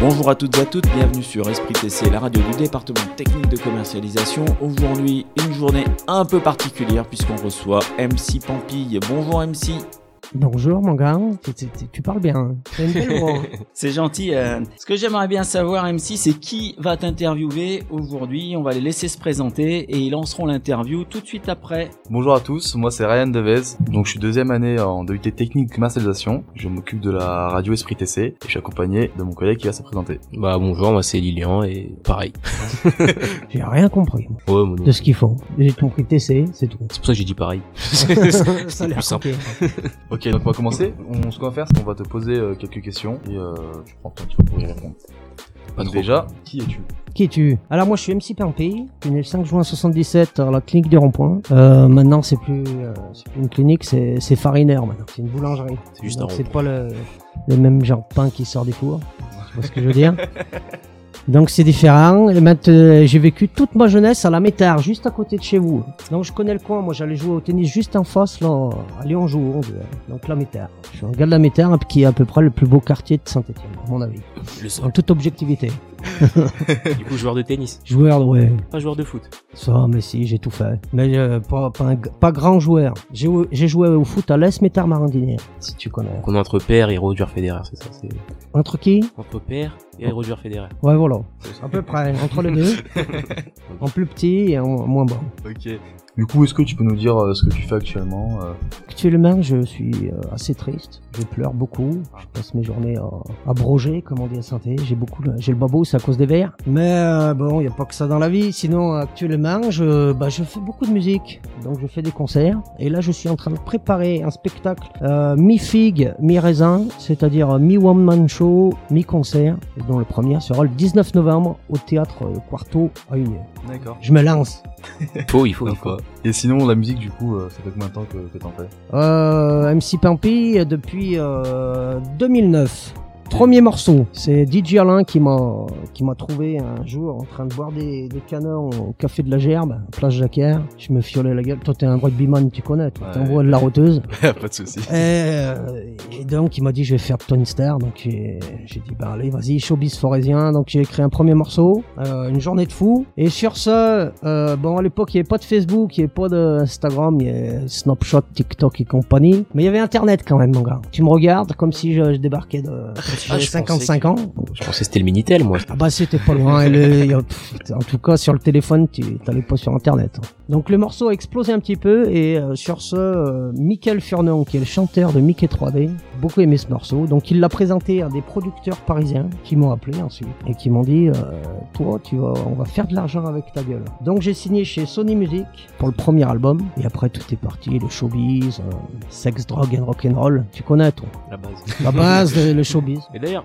Bonjour à toutes et à toutes, bienvenue sur Esprit TC, la radio du département technique de commercialisation. Aujourd'hui, une journée un peu particulière puisqu'on reçoit MC Pampille. Bonjour MC. Bonjour mon gars, tu, tu- tu- tu parles bien. C'est. C'est gentil. euh, ce que j'aimerais bien savoir, MC, c'est qui va t'interviewer aujourd'hui. On va les laisser se présenter et ils lanceront l'interview tout de suite après. Bonjour à tous, moi c'est Ryan Devez, donc je suis deuxième année en DUT technique commercialisation, je m'occupe de la radio Esprit TC et je suis accompagné de mon collègue qui va se présenter. Bah bonjour, moi c'est Lilian et pareil. J'ai rien compris Ouais, de ce qu'ils font. J'ai compris TC, c'est tout. C'est pour ça que j'ai dit pareil. Ça a l'air plus simple. compliqué. Ok, donc on va commencer, on, ce qu'on va faire c'est qu'on va te poser euh, quelques questions et euh, tu prends ton petit peu pour y répondre. Pas Donc trop. déjà, qui es-tu? Qui es-tu? Alors moi je suis MC Pimpé, je suis né le 5 juin 77 à la clinique des ronds-points. Euh, maintenant c'est plus, euh, c'est plus une clinique, c'est c'est Fariner maintenant. C'est une boulangerie. C'est juste Donc un c'est pas le, le même genre de pain qui sort des fours. Tu vois ce que je veux dire Donc c'est différent. Et maintenant, j'ai vécu toute ma jeunesse à la Métard, juste à côté de chez vous. Donc je connais le coin. Moi j'allais jouer au tennis juste en face, là, à Lyon-Jour. Donc la Métard. Je suis un gars de la Métard, qui est à peu près le plus beau quartier de Saint-Etienne, à mon avis. Le En toute objectivité. Du coup, joueur de tennis, Joueur, ouais. pas joueur de foot. Ça, mais si, j'ai tout fait. Mais euh, pas, pas, un g- pas grand joueur. J'ai j'ai joué au foot à l'Est Métard Marandinière, si tu connais. Donc on est entre père et Roger Federer, c'est ça. C'est Entre qui? Entre père et Roger Federer. Ouais, voilà. À peu près, entre les deux. en plus petit et en moins bon. Ok. Du coup, est-ce que tu peux nous dire euh, ce que tu fais actuellement euh, Actuellement, je suis euh, assez triste. Je pleure beaucoup. Je passe mes journées à, à broger, comme on dit à santé. J'ai beaucoup, le- j'ai le babo, c'est à cause des verres. Mais euh, bon, il n'y a pas que ça dans la vie. Sinon, actuellement, je, bah, je fais beaucoup de musique. Donc, je fais des concerts. Et là, je suis en train de préparer un spectacle euh, mi-figue, mi-raisin, c'est-à-dire euh, mi-one man show, mi-concert, dont le premier sera le 19 novembre au théâtre euh, Quarto à Union. D'accord. Je me lance. Il faut, il faut, il faut. Et sinon, la musique, du coup, euh, ça fait combien de temps que, que t'en fais? Euh, MC Pampi euh, depuis euh, 2009. Premier morceau, c'est DJ Alain qui m'a qui m'a trouvé un jour en train de boire des, des canons au café de la Gerbe, place Jacquard. Je me fiolais la gueule. Toi, t'es un rugbyman, tu connais. Toi, Ouais. t'envoies de la roteuse. Pas de soucis. Et, euh, et donc, il m'a dit, je vais faire Tony Star. Donc, j'ai dit, bah allez, vas-y, showbiz forésien. Donc, j'ai écrit un premier morceau, euh, une journée de fou. Et sur ce, euh, bon, à l'époque, il n'y avait pas de Facebook, il n'y avait pas d'Instagram, il y avait Snapchat, TikTok et compagnie. Mais il y avait Internet quand même, mon gars. Tu me regardes comme si je, je débarquais de comme si Ah, j'avais je 55 ans. Je pensais que c'était le Minitel, moi. Ah bah c'était pas loin. Et le- en tout cas sur le téléphone, tu t'allais pas sur internet. Donc le morceau a explosé un petit peu et euh, sur ce, euh, Michael Furnon, qui est le chanteur de Mickey 3D, beaucoup aimé ce morceau. Donc il l'a présenté à des producteurs parisiens qui m'ont appelé ensuite et qui m'ont dit, euh, toi, tu vas, on va faire de l'argent avec ta gueule. Donc j'ai signé chez Sony Music pour le premier album et après tout est parti, le showbiz, euh, sex, drogue and rock'n'roll. Tu connais toi? La base. La base, le showbiz. Et d'ailleurs,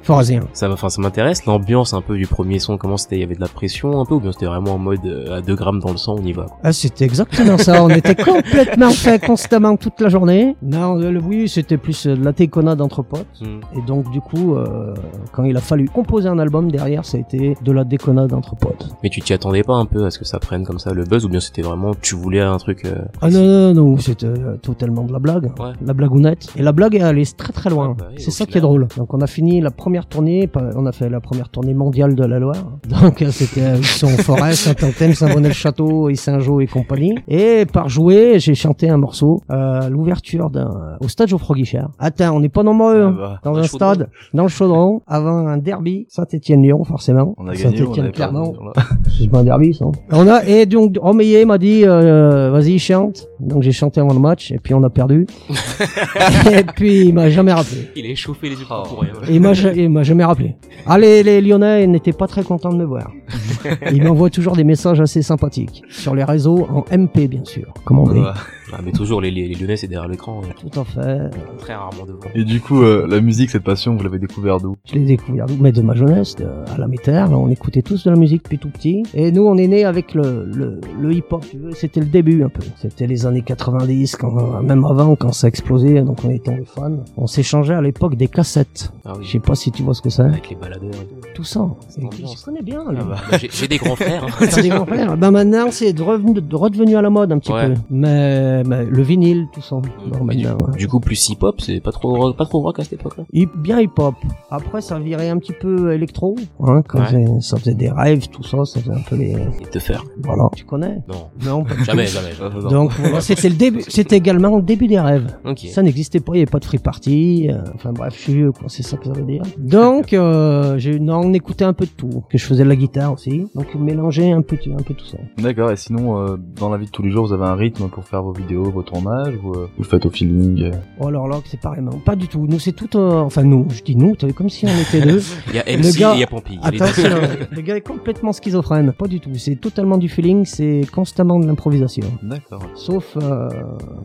ça, va- enfin, ça m'intéresse l'ambiance un peu du premier son. Comment c'était Il y avait de la pression un peu ou bien c'était vraiment en mode euh, à 2 grammes dans le sang, on y va. Quoi. Ah, c'était exactement ça. On était complètement fait constamment toute la journée. Non, le, oui, c'était plus euh, de la téconnade entre potes. Hmm. Et donc, du coup, euh, quand il a fallu composer un album derrière, ça a été de la déconnade entre potes. Mais tu t'y attendais pas un peu à ce que ça prenne comme ça le buzz ou bien c'était vraiment tu voulais un truc. euh, Ah non, non, non, c'était euh, totalement de la blague. Ouais. La blagounette. Et la blague est allée très très loin. Ah bah c'est ça qui est drôle. Donc on a fini la première tournée, on a fait la première tournée mondiale de la Loire. Donc euh, c'était euh, Huisson-Forêt, Saint-Anthème, Saint-Bonnet-le-Château, et Saint-Jean et compagnie. Et par jouer, j'ai chanté un morceau euh, l'ouverture d'un au stade Geoffroy Guichard. Attends, on n'est pas nombreux Ah hein. bah, dans un chaudron. stade, dans le chaudron, avant un derby Saint-Étienne-Lyon forcément. On a gagné, Saint-Étienne voilà. C'est pas un derby, ça. On a, et donc, Romeyer m'a dit, euh, vas-y, chante. Donc, j'ai chanté avant le match, et puis on a perdu. et puis, il m'a jamais rappelé. Il a échauffé les yeux Oh. pour rien. Et il m'a, il m'a jamais rappelé. Ah, les, les Lyonnais n'étaient pas très contents de me voir. Ils m'envoient toujours des messages assez sympathiques. Sur les réseaux, en MP, bien sûr. Comme on dit. Voilà. Ah, mais toujours les, les, les Lyonnais c'est derrière l'écran. Tout à fait. Très rarement devant. Et du coup, euh, la musique, cette passion, vous l'avez découvert d'où? Je l'ai découvert, mais de ma jeunesse, de- à la métère, là, on écoutait tous de la musique depuis tout petit. Et nous, on est né avec le, le, le hip-hop, tu veux, c'était le début un peu. C'était les années 90, quand, même avant, quand ça explosait, donc on était tombé fans. On s'échangeait à l'époque des cassettes. Ah Je oui. sais pas si tu vois ce que c'est. Avec les baladeurs et tout. Tout ça. Je connais bien. Ah lui. bah. Bah, j'ai- des grands frères. hein. Des grands frères. Ben maintenant, c'est de revenu, de redevenu à la mode un petit Ouais. peu. Mais, mais le vinyle, tout ça. Non, Mais du, maintenant, ouais. du coup, plus hip-hop, c'est pas trop, rock- pas trop rock à cette époque-là? Hip- bien hip-hop. Après, ça virait un petit peu électro, hein, quand Ouais. ça faisait des rêves, tout ça, ça faisait un peu les... Et te faire. Voilà, tu connais? Non. Non, pas Jamais, jamais. Donc voilà, c'était le début, c'était également le début des rêves. Ok. Ça n'existait pas, il n'y avait pas de free party. euh, enfin bref, je suis vieux, quoi, c'est ça que ça veut dire. Donc, euh, j'ai, non, on écoutait un peu de tout. Que je faisais de la guitare aussi. Donc, mélanger un peu, un peu tout ça. D'accord, et sinon, euh, dans la vie de tous les jours, vous avez un rythme pour faire vos vidéos, vos tournages, ou euh, vous le faites au feeling euh Oh, alors là, c'est pareillement. Pas du tout. Nous, c'est tout, euh, enfin nous, je dis nous, comme si on était deux. Il y a Le MC gars- et il y a deux. Attention, le gars est complètement schizophrène. Pas du tout. C'est totalement du feeling, c'est constamment de l'improvisation. D'accord. Sauf euh,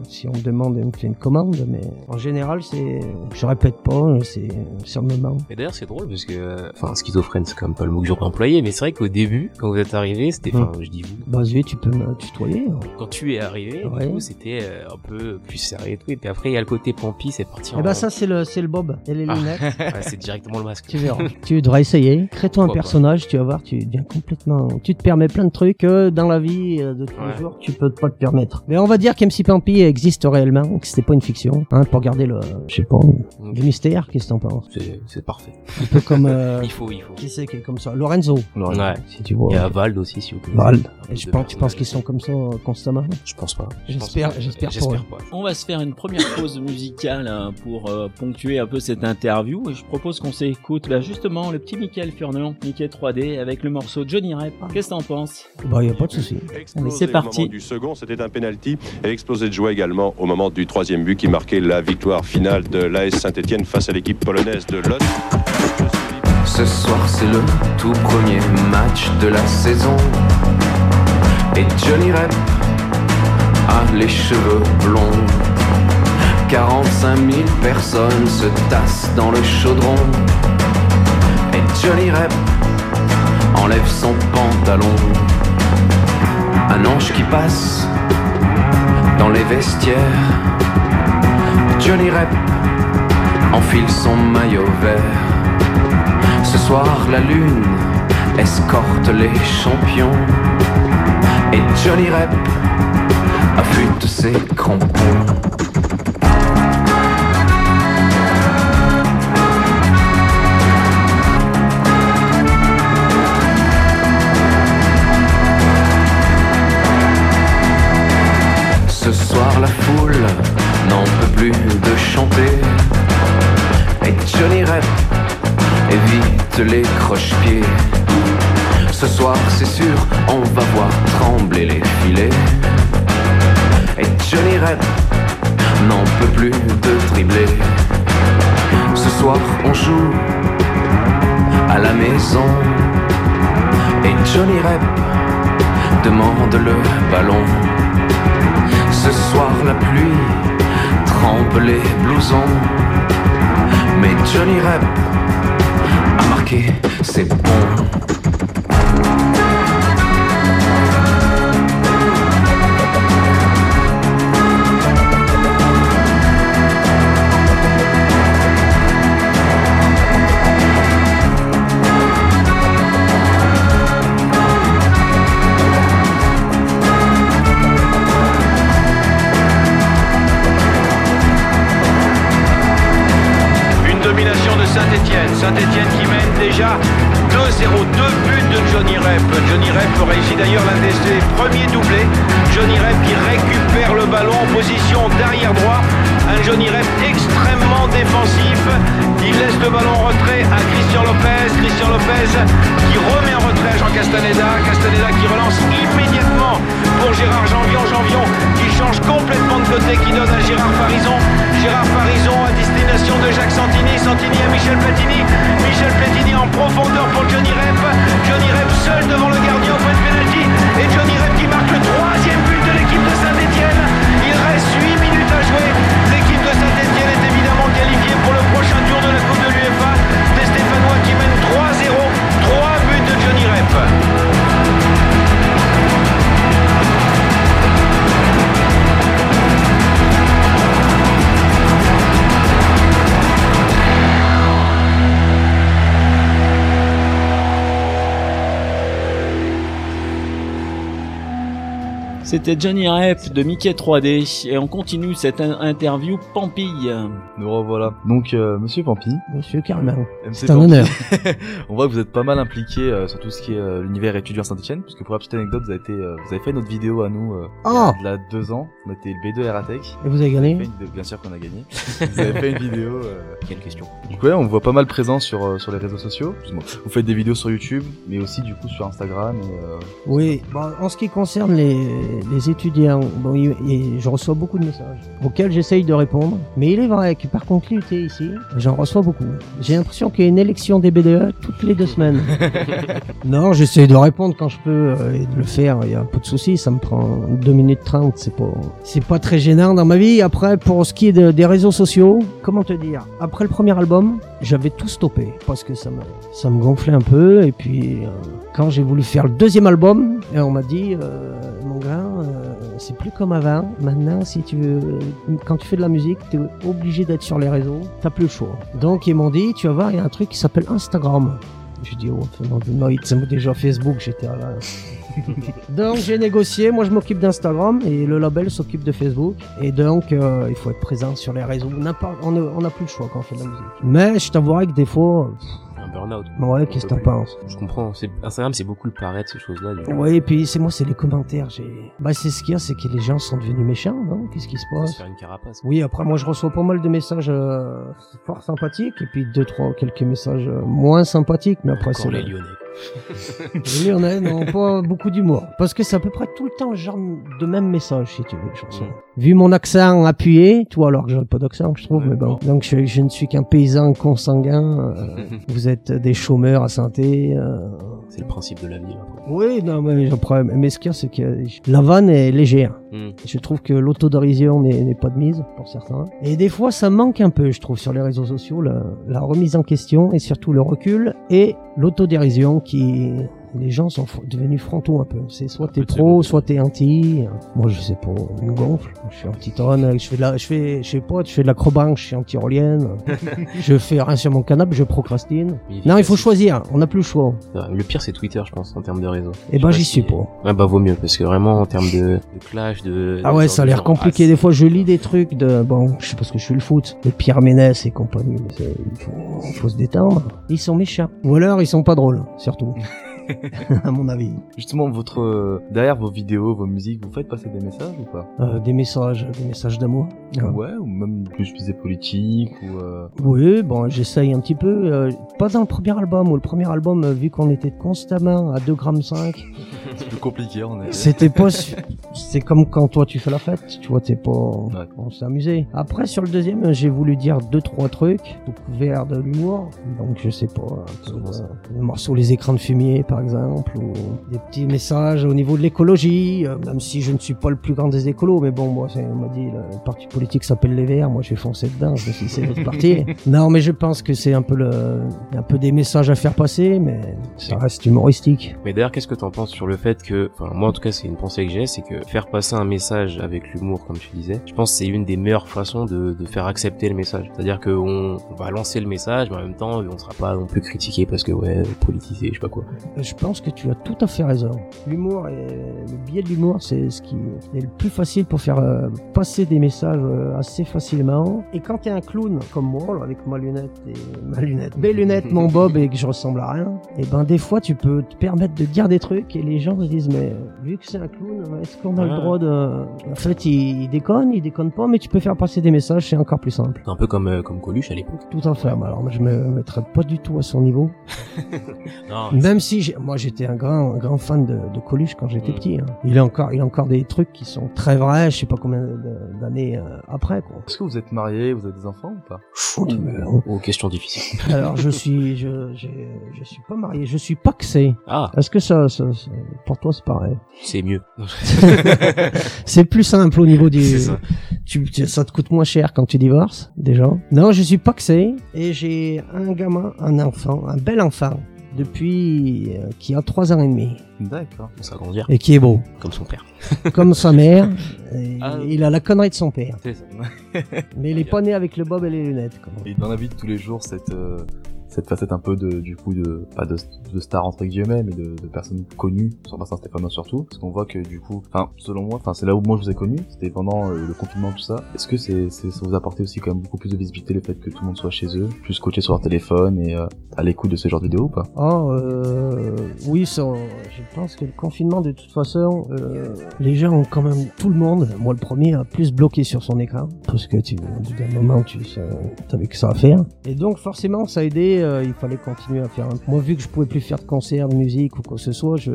si on demande de me faire une commande, mais en général, c'est, je répète pas, c'est sur le moment. Et d'ailleurs, c'est drôle parce que, euh, enfin, schizophrène, c'est quand même pas le mot que j'aurais employé, mais c'est vrai qu'au début, quand vous êtes arrivé, c'était, enfin, je dis vous, Bah, tu peux me tutoyer. hein. quand tu es arrivé, Ouais. C'était euh, un peu plus sérieux et tout, et puis après, il y a le côté Pompey, c'est parti Eh en... ben, ça, c'est le, c'est le Bob et les Ah. lunettes. Ouais, c'est directement le masque. Tu verras. tu devrais essayer. Crée-toi un pas. personnage, tu vas voir, tu deviens complètement. Tu te permets plein de trucs que dans la vie euh, de tous Ouais. les jours, tu peux pas te permettre. Mais on va dire qu'MC Pampi existe réellement, que c'était pas une fiction, hein, pour garder le, je sais pas, le mystère. Qu'est-ce que t'en penses? C'est, parfait. Un peu comme euh, Il faut, il faut. qui c'est qui est comme ça, Lorenzo, Ouais. si tu vois. Il y a Vald aussi, si vous connaissez. Vald. Je pense, tu penses qu'ils sont comme ça euh, constamment? Je pense pas. J'espère- J'espère J'espère pas. On va se faire une première pause musicale hein, pour euh, ponctuer un peu cette interview et je propose qu'on s'écoute bah, justement le petit Michael Furnion, Mickey 3D avec le morceau Johnny Rep. Qu'est-ce que t'en penses? Bah, y a pas de souci. Allez, c'est Au parti. moment du second, c'était un penalty et explosé de joie également au moment du troisième but qui marquait la victoire finale de l'AS Saint-Etienne face à l'équipe polonaise de Lot. Ce soir c'est le tout premier match de la saison Et Johnny Rep les cheveux blonds. 45 000 personnes se tassent dans le chaudron. Et Johnny Rep enlève son pantalon. Un ange qui passe dans les vestiaires. Johnny Rep enfile son maillot vert. Ce soir, la lune escorte les champions. Et Johnny Rep affûte ses crampons. Ce soir, la foule n'en peut plus de chanter. Et Johnny Rep évite les croche-pieds. Ce soir, c'est sûr, on va voir trembler les filets. Et Johnny Rep n'en peut plus de dribbler. Ce soir, on joue à la maison. Et Johnny Rep demande le ballon. Ce soir, la pluie trempe les blousons. Mais Johnny Rep a marqué, c'est bon. Michel Platini C'était Johnny Rep de Mickey 3D et on continue cette in- interview Pampille. Nous revoilà. Donc, euh, monsieur Pampi, Monsieur Carmen. MC C'est un honneur. on voit que vous êtes pas mal impliqué euh, sur tout ce qui est euh, l'univers étudiant Saint-Etienne, puisque pour la petite anecdote, vous avez, été, euh, vous avez fait notre vidéo à nous euh, Ah il y a de là deux ans. On était le B2 Ratec. Et vous avez Vous avez gagné une Bien sûr qu'on a gagné. vous avez fait une vidéo. euh, Quelle question Donc ouais, on vous voit pas mal présent sur euh, sur les réseaux sociaux. Vous faites des vidéos sur YouTube, mais aussi du coup sur Instagram. Et, euh, Oui, bon, en ce qui concerne les, les étudiants, bon, il- je reçois beaucoup de messages auxquels j'essaye de répondre. Mais il est vrai que par contre, l'UT ici, j'en reçois beaucoup. J'ai l'impression qu'il y a une élection des BDE toutes les deux semaines. non, j'essaye de répondre quand je peux euh, et de le faire. Il y a un peu de soucis, ça me prend 2 minutes 30. C'est pas, c'est pas très gênant dans ma vie. Après, pour ce qui est de- des réseaux sociaux, comment te dire Après le premier album, j'avais tout stoppé parce que ça me, ça me gonflait un peu. Et puis, euh, quand j'ai voulu faire le deuxième album, et on m'a dit, euh, c'est plus comme avant. Maintenant, si tu veux, quand tu fais de la musique, tu es obligé d'être sur les réseaux. T'as plus le choix. Donc, ils m'ont dit, tu vas voir, il y a un truc qui s'appelle Instagram. J'ai dit, oh, non, non, c'est déjà Facebook, j'étais à la... donc j'ai négocié, moi je m'occupe d'Instagram et le label s'occupe de Facebook. Et donc euh, il faut être présent sur les réseaux. N'importe- On n'a on n'a plus le choix quand on fait de la musique. Mais je t'avouerai que des fois, Un burn-out. ouais, qu'est-ce que t'en penses Je comprends. C'est- Instagram, c'est beaucoup le paraître, ces choses-là. Oui, et puis c'est moi, c'est les commentaires. J'ai, bah c'est ce qu'il y a, c'est que les gens sont devenus méchants, non? Qu'est-ce qui se passe? faire une carapace. Oui, après moi je reçois pas mal de messages euh, fort sympathiques et puis deux trois quelques messages euh, moins sympathiques, mais après c'est les le- Lyonnais. Les Lyonnais n'ont pas beaucoup d'humour. Parce que c'est à peu près tout le temps le genre de même message, si tu veux, les chansons. Mm. Vu mon accent appuyé, toi alors que j'ai pas d'accent, je trouve, Ouais, mais bon. Donc je, je ne suis qu'un paysan consanguin. euh, vous êtes des chômeurs à santé. euh. C'est le principe de la vie. là. Oui, non, mais après, mais ce qu'il y a, c'est que la vanne est légère. Hmm. Je trouve que l'autodérision n'est n'est pas de mise pour certains. Et des fois, ça manque un peu, je trouve, sur les réseaux sociaux, la, la remise en question et surtout le recul et l'autodérision qui... Les gens sont devenus frontaux un peu. C'est soit t'es pro, soit t'es anti. Moi, je sais pas, on me gonfle. Je suis anti-tonne, je fais de la, je fais, je sais pas, je fais de l'acrobanche, je suis anti-rolienne. je fais rien sur mon canapé, je procrastine. Non, il faut choisir. On n'a plus le choix. Le pire, c'est Twitter, je pense, en termes de réseau. Je ben, j'y suis pas. Ouais, bah, vaut mieux, parce que vraiment, en termes de, de clash, de. Ah ouais, ça a l'air compliqué. ah, des fois, je lis des trucs de, bon, je sais parce que je suis le foot, de Pierre Ménès et compagnie, il faut, il faut se détendre. Ils sont méchants. Ou alors, ils sont pas drôles, surtout. à mon avis. Justement, votre euh, derrière vos vidéos, vos musiques, vous faites passer des messages ou pas? Euh, des messages, des messages d'amour. Ah. Ouais, ou même plus visée politique ou. Euh... Oui, bon, j'essaye un petit peu. euh, pas dans le premier album, où le premier album, euh, vu qu'on était constamment à 2 grammes 5, C'est plus compliqué, on est. C'était pas. C'est comme quand toi tu fais la fête, tu vois, t'es pas. On s'est amusé. Après, sur le deuxième, j'ai voulu dire deux, trois trucs, couverts de l'humour. Donc, je sais pas. euh, le morceau Les écrans de fumier, par exemple, ou des petits messages au niveau de l'écologie, euh, même si je ne suis pas le plus grand des écolos, mais bon, moi, on m'a dit, le parti politique s'appelle Les Verts, moi, je vais foncer dedans, je dit, c'est notre parti. non, mais je pense que c'est un peu le, un peu des messages à faire passer, mais ça reste humoristique. Mais d'ailleurs, qu'est-ce que t'en penses sur le fait que, enfin, moi en tout cas, c'est une pensée que j'ai, c'est que faire passer un message avec l'humour, comme tu disais, je pense que c'est une des meilleures façons de, de faire accepter le message. C'est-à-dire qu'on on va lancer le message, mais en même temps, on sera pas non plus critiqué parce que ouais, politisé, je sais pas quoi. Je pense que tu as tout à fait raison. L'humour, est- le biais de l'humour, c'est ce qui est le plus facile pour faire euh, passer des messages euh, assez facilement. Et quand tu es un clown comme moi, avec ma lunette et ma lunette, mes lunettes, mon bob et que je ressemble à rien, et ben des fois tu peux te permettre de dire des trucs et les gens se disent mais vu que c'est un clown, est-ce qu'on a le droit de... En fait, il, il déconne, il déconne pas, mais tu peux faire passer des messages, c'est encore plus simple. Un peu comme euh, comme Coluche à l'époque. Tout à fait. Alors je me mettrais pas du tout à son niveau. Non, Même si j'ai- moi j'étais un grand, un grand fan de, de Coluche quand j'étais Mm. petit. hein. Il a encore, il a encore des trucs qui sont très vrais. Je sais pas combien d'années euh, après quoi. Est-ce que vous êtes marié, vous avez des enfants ou pas? Non. Oh, question difficile. Alors je suis, je, j'ai- je suis pas marié. Je suis paxé. Ah, Est-ce que ça, ça, ça- pour toi c'est pareil? C'est mieux. C'est plus simple au niveau du. C'est ça. Tu, tu- ça te coûte moins cher quand tu divorces déjà. Non, je suis paxé et j'ai un gamin, un enfant, un bel enfant depuis euh, qui a trois ans et demi D'accord. On s'agrandir, et qui est beau. comme son père. comme sa mère. Et Ah. Il a la connerie de son père. Ça. Mais il est pas né avec le bob et les lunettes. quoi. Et dans la vie de tous les jours, cette, euh, cette facette un peu de du coup de pas de, de star entre guillemets mais de, de personnes connues sur Bassin Stéphano surtout. Parce qu'on voit que du coup enfin selon moi enfin c'est là où moi je vous ai connu c'était pendant euh, le confinement tout ça. Est-ce que c'est c'est ça vous apportait aussi quand même beaucoup plus de visibilité le fait que tout le monde soit chez eux plus coaché sur leur téléphone et euh, à l'écoute de ce genre de vidéo ou pas? Oh, euh, oui, ça, je pense que le confinement, de toute façon, euh, les gens ont quand même, tout le monde, moi le premier, a plus bloqué sur son écran, parce que tu, d'un moment, tu savais que ça à faire. Et donc, forcément, ça a aidé, euh, il fallait continuer à faire. un- Moi, vu que je pouvais plus faire de concerts, de musique ou quoi que ce soit, je,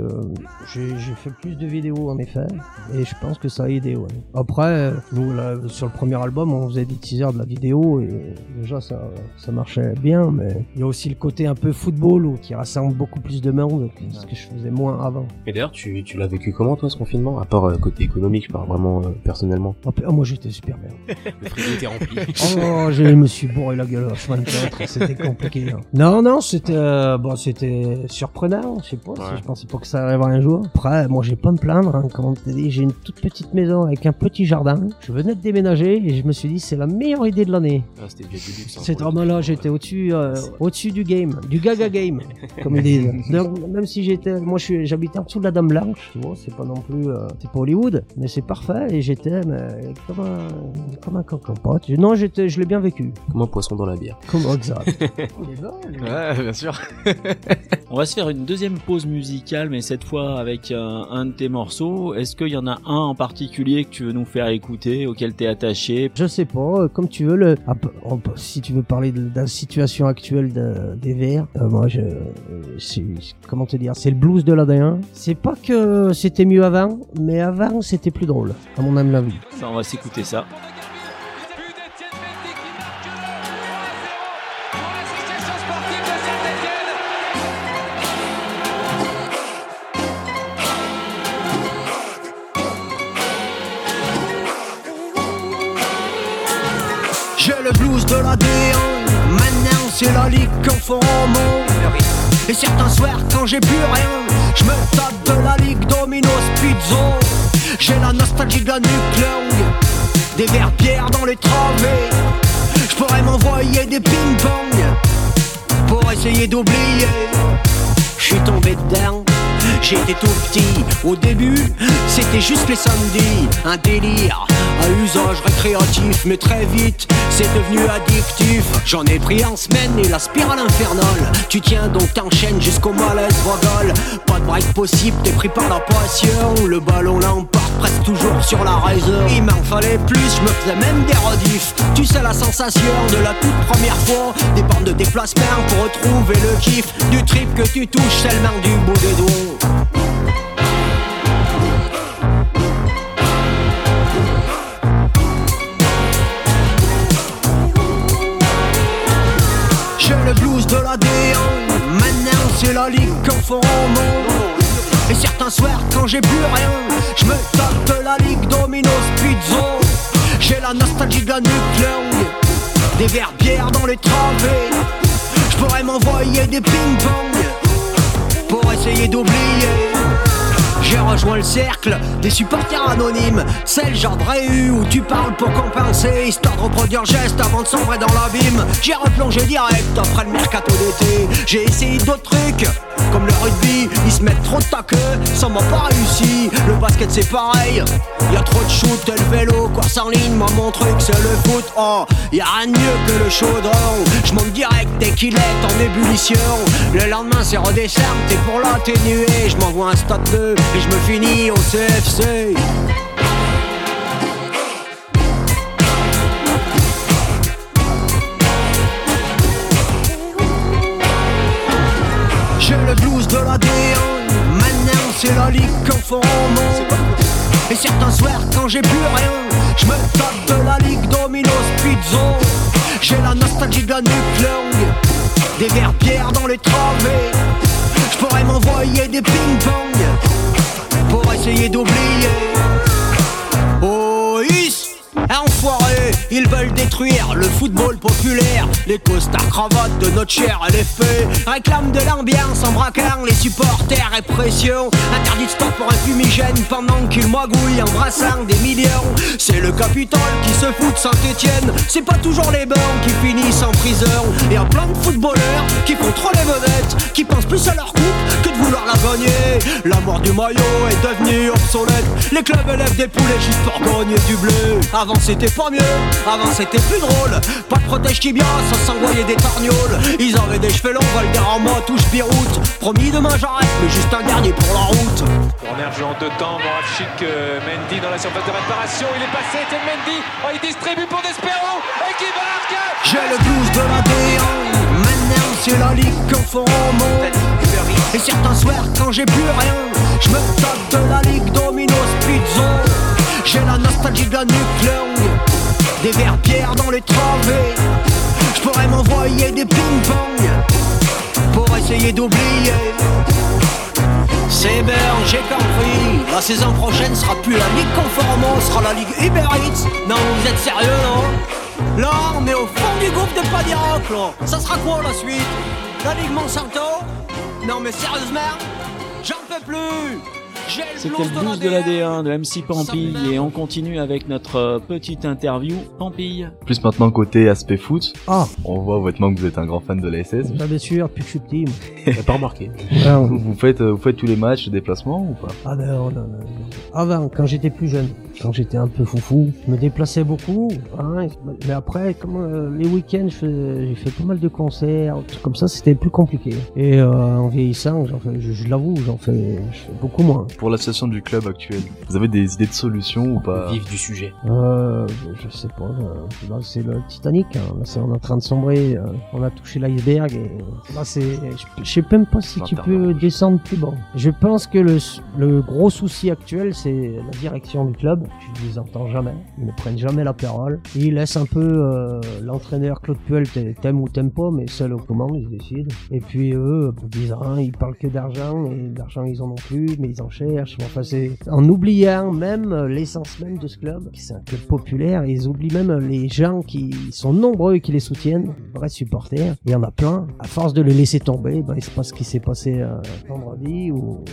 j'ai, j'ai fait plus de vidéos, en effet, et je pense que ça a aidé, ouais. Après, nous, là, sur le premier album, on faisait des teasers de la vidéo, et déjà, ça, ça marchait bien, mais il y a aussi le côté un peu football, où, qui rassemble beaucoup plus de monde que ce que je faisais moins avant. Et d'ailleurs, tu, tu l'as vécu comment toi ce confinement À part euh, côté économique, je parle vraiment euh, personnellement? Ah, ah, moi, j'étais super bien. Le frigo était rempli. Oh, je me suis bourré la gueule à H24, c'était compliqué. Hein. Non, non, c'était euh, bon, c'était surprenant, je sais pas, Ouais. je pensais pas que ça arriverait un jour. Après, moi j'ai pas à me plaindre, hein, comme dit, j'ai une toute petite maison avec un petit jardin. Je venais de déménager et je me suis dit c'est la meilleure idée de l'année. Ah, c'était vraiment là, j'étais au-dessus euh, au-dessus du game, du gaga game, comme ils disent. Donc même si j'étais moi j'habitais en dessous de la dame blanche, tu vois, c'est pas non plus euh, c'est pas Hollywood, mais c'est parfait et j'étais comme un comme un cancan pote. Non, j'étais je l'ai bien vécu. Comme un poisson dans la bière. Comme exact. Ouais bien sûr On va se faire une deuxième pause musicale, mais cette fois avec un, un de tes morceaux. Est-ce qu'il y en a un en particulier que tu veux nous faire écouter, auquel t'es attaché? Je sais pas, euh, comme tu veux, le, ah, on peut- si tu veux parler de, de la situation actuelle de- des Verts, euh, moi je, euh, c'est, comment te dire, c'est le blues de l'AD1. C'est pas que c'était mieux avant, mais avant c'était plus drôle, à mon âme la vie. Ça, on va s'écouter ça. C'est la ligue qu'on fait au monde Et certains soirs quand j'ai plus rien. Je me tape de la ligue Domino's Pizza J'ai la nostalgie de la nuque Des verres pierre dans les travées. Je pourrais m'envoyer des ping-pong. Pour essayer d'oublier. Je suis tombé dedans J'étais tout petit, au début, c'était juste les samedis, un délire à usage récréatif, mais très vite, c'est devenu addictif. J'en ai pris en semaine et la spirale infernale. Tu tiens donc t'enchaînes jusqu'au malaise vagal. Pas de break possible, t'es pris par la passion. Le ballon l'emporte presque toujours sur la réserve. Il m'en fallait plus, je me faisais même des rediffs. Tu sais la sensation de la toute première fois, des bandes de déplacement pour retrouver le kiff du trip que tu touches seulement du bout des doigts. C'est la ligue au monde Et certains soirs quand j'ai plus rien. Je me tape la ligue Domino's Pizza. J'ai la nostalgie de la nuque Des verres bières dans les travées. Je pourrais m'envoyer des ping-pong. Pour essayer d'oublier j'ai rejoint le cercle des supporters anonymes. C'est le genre de où tu parles pour compenser, histoire de reproduire geste avant de sombrer dans l'abîme. J'ai replongé direct après le mercato d'été. J'ai essayé d'autres trucs, comme le rugby. Ils se mettent trop de ta queue, ça m'a pas réussi. Le basket c'est pareil, y a trop de shoot, le vélo, course en ligne. Moi mon truc c'est le foot. Oh, y a rien de mieux que le chaudron. Je direct dès qu'il est en ébullition. Le lendemain c'est redescendre, t'es pour l'atténuer. Je m'envoie un stade 2 et je me finis au CFC. C'est la ligue fait au monde. Et certains soirs quand j'ai plus rien Je me tape de la ligue Domino's Pizza. J'ai la nostalgie de la nuque longue Des verres pierre dans les travées. Je pourrais m'envoyer des ping-pong Pour essayer d'oublier le foot football populaire. Les costards cravates de notre cher LFP réclament de l'ambiance en braquant les supporters et pression. Interdit de stop pour un fumigène pendant qu'ils magouillent en brassant des millions. C'est le Capitole qui se fout de Saint-Etienne. C'est pas toujours les bancs qui finissent en prison. Et en plein de footballeurs qui trop les vedettes, qui pensent plus à leur coupe que de vouloir la gagner. La mort du maillot est devenue obsolète. Les clubs élèvent des poulets juste pour gagner du blé. Avant c'était pas mieux, avant c'était plus drôle. Pas de protège tibia sans s'envoyer des torgnoles. Ils avaient des cheveux longs, Valderrama, touche Biroute. Promis demain j'arrête, mais juste un dernier pour la route. Corner joué en deux temps, Moravchik, euh, Mendy dans la surface de réparation, il est passé, c'est Mendy, oh, il distribue pour Despero, et qui marque J'ai le blues de la D1 Maintenant c'est la ligue qu'on font remonte Et certains soirs quand j'ai plus rien Je me tape de la ligue Domino's Pizza J'ai la nostalgie de la nucléon Des verres pierres dans les travées Je pourrais m'envoyer des ping-pong Pour essayer d'oublier c'est bien, j'ai compris. La saison prochaine sera plus la Ligue Conformo, sera la Ligue Uber Eats. Non, vous êtes sérieux, non? Là, on est au fond du groupe de Padirac, là. Ça sera quoi la suite? La Ligue Monsanto? Non, mais sérieusement, j'en peux plus. C'était le blues de la D1 de MC Pampille et on continue avec notre euh, petite interview. Pampille. Plus maintenant côté aspect foot, Ah, on voit vêtements que vous êtes un grand fan de la SS. ça bien sûr, depuis que je suis petit. J'ai pas remarqué. Ah, Vous, vous faites, euh, vous faites tous les matchs de déplacement ou pas? Ah ben non, non, non, non. Avant, quand j'étais plus jeune, quand j'étais un peu foufou, je me déplaçais beaucoup. Hein, mais après, comme euh, les week-ends, j'ai fait pas mal de concerts, trucs comme ça, c'était plus compliqué. Et euh, en vieillissant, fais, je, je l'avoue, j'en fais, je fais beaucoup moins. Pour la situation du club actuel, vous avez des idées de solutions ou pas Vif du sujet. Euh, je sais pas. euh, Là, c'est le Titanic. hein. Là, c'est on est en train de sombrer. euh, on a touché l'iceberg et là, c'est. Je, je sais même pas si tu peux descendre plus bas. Je pense que le, le gros souci actuel, c'est la direction du club. Je les entends jamais. Ils ne prennent jamais la parole. Ils laissent un peu euh, l'entraîneur Claude Puel t'a- t'aimes ou t'aimes pas, mais seul aux commandes, ils décident. Et puis eux, ils disent rien. Ils parlent que d'argent et d'argent ils en ont plus, mais ils en en oubliant même euh, l'essence même de ce club, qui c'est un club populaire, ils oublient même les gens qui sont nombreux et qui les soutiennent, vrais supporters. Il y en a plein. À force de les laisser tomber, ben, il se ce qui s'est passé euh, vendredi où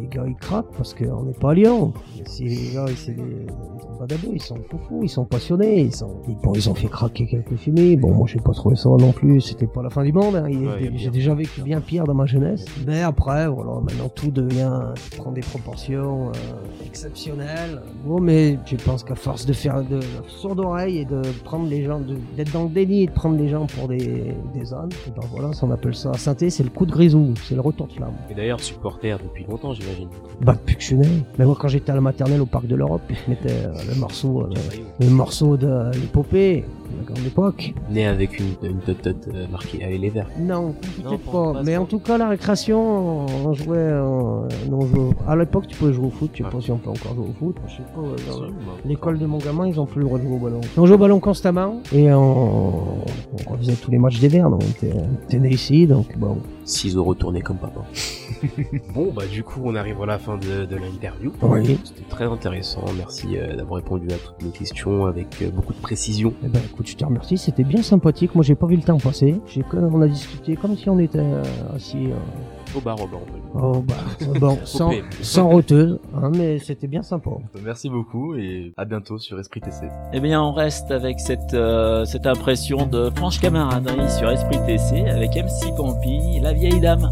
les gars ils craquent parce qu'on n'est pas à Lyon. Si les gars ils, c'est des- ils sont pas d'abord, ils sont fous, ils sont passionnés, ils sont bon, ils ont fait craquer quelques fumées. Bon moi j'ai pas trouvé ça non plus, c'était pas la fin du monde. hein. Ouais, j'ai déjà vécu bien pire dans ma jeunesse. Mais après voilà maintenant tout devient prend des proportions euh, exceptionnelles. Bon mais je pense qu'à force de faire de la sourde oreille et de prendre les gens, de- d'être dans le déni et de prendre les gens pour des des ânes, et ben voilà, ça on appelle ça à synthé, c'est le coup de grisou, c'est le retour de flamme. Et d'ailleurs, supporter depuis longtemps, j'imagine. Bah depuis que je suis né. Mais moi quand j'étais à la maternelle au parc de l'Europe, je mettais euh, le morceau, euh, le morceau de l'épopée, de la grande époque. Né avec une, une tot tot euh, marquée avec les verts. Non, Non, peut-être pas- Mais en tout cas la récréation, on jouait, euh, on jouait- À l'époque tu pouvais jouer au foot, je sais pas si on peut encore jouer au foot. Je sais pas. euh, L'école de mon gamin, ils ont plus le droit de jouer au ballon. On jouait au ballon constamment et on, on refaisait tous les matchs des Verts. Donc on était, on était né ici, donc bon. 6 euros tournés comme papa. bon, bah du coup, on arrive à la fin de, de l'interview. Oui. C'était très intéressant. Merci euh, d'avoir répondu à toutes nos questions avec euh, beaucoup de précision. Eh ben écoute, je te remercie, c'était bien sympathique. Moi j'ai pas vu le temps passer. J'ai on a discuté comme si on était euh, assis. euh, Au bar, au bar, dire. Oh bah bon, sans, sans roteuse, hein, mais c'était bien sympa. Merci beaucoup et à bientôt sur Esprit TC. Eh bien, on reste avec cette, euh, cette impression de franche camaraderie sur Esprit TC avec MC Pampille, la vieille dame.